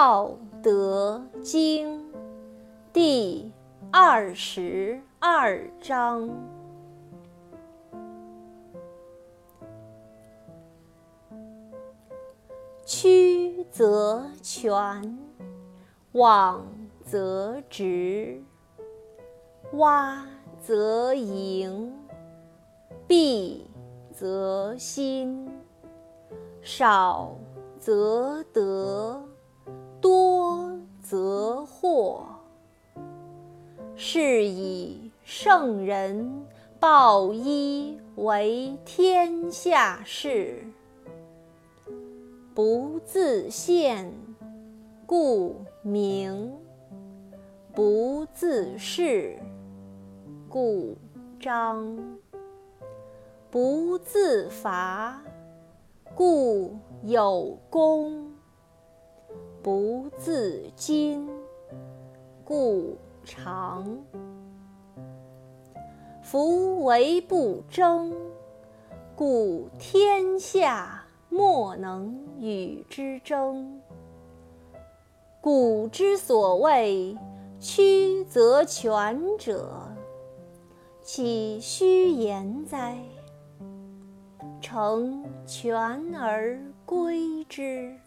道德经》第二十二章：曲则全，枉则直，洼则盈，敝则新，少则得，是以圣人抱一为天下事。不自见，故明；不自是，故彰；不自伐，故有功；不自矜，故长。夫唯不争，故天下莫能与之争。古之所谓曲则全者，岂虚言哉？诚全而归之。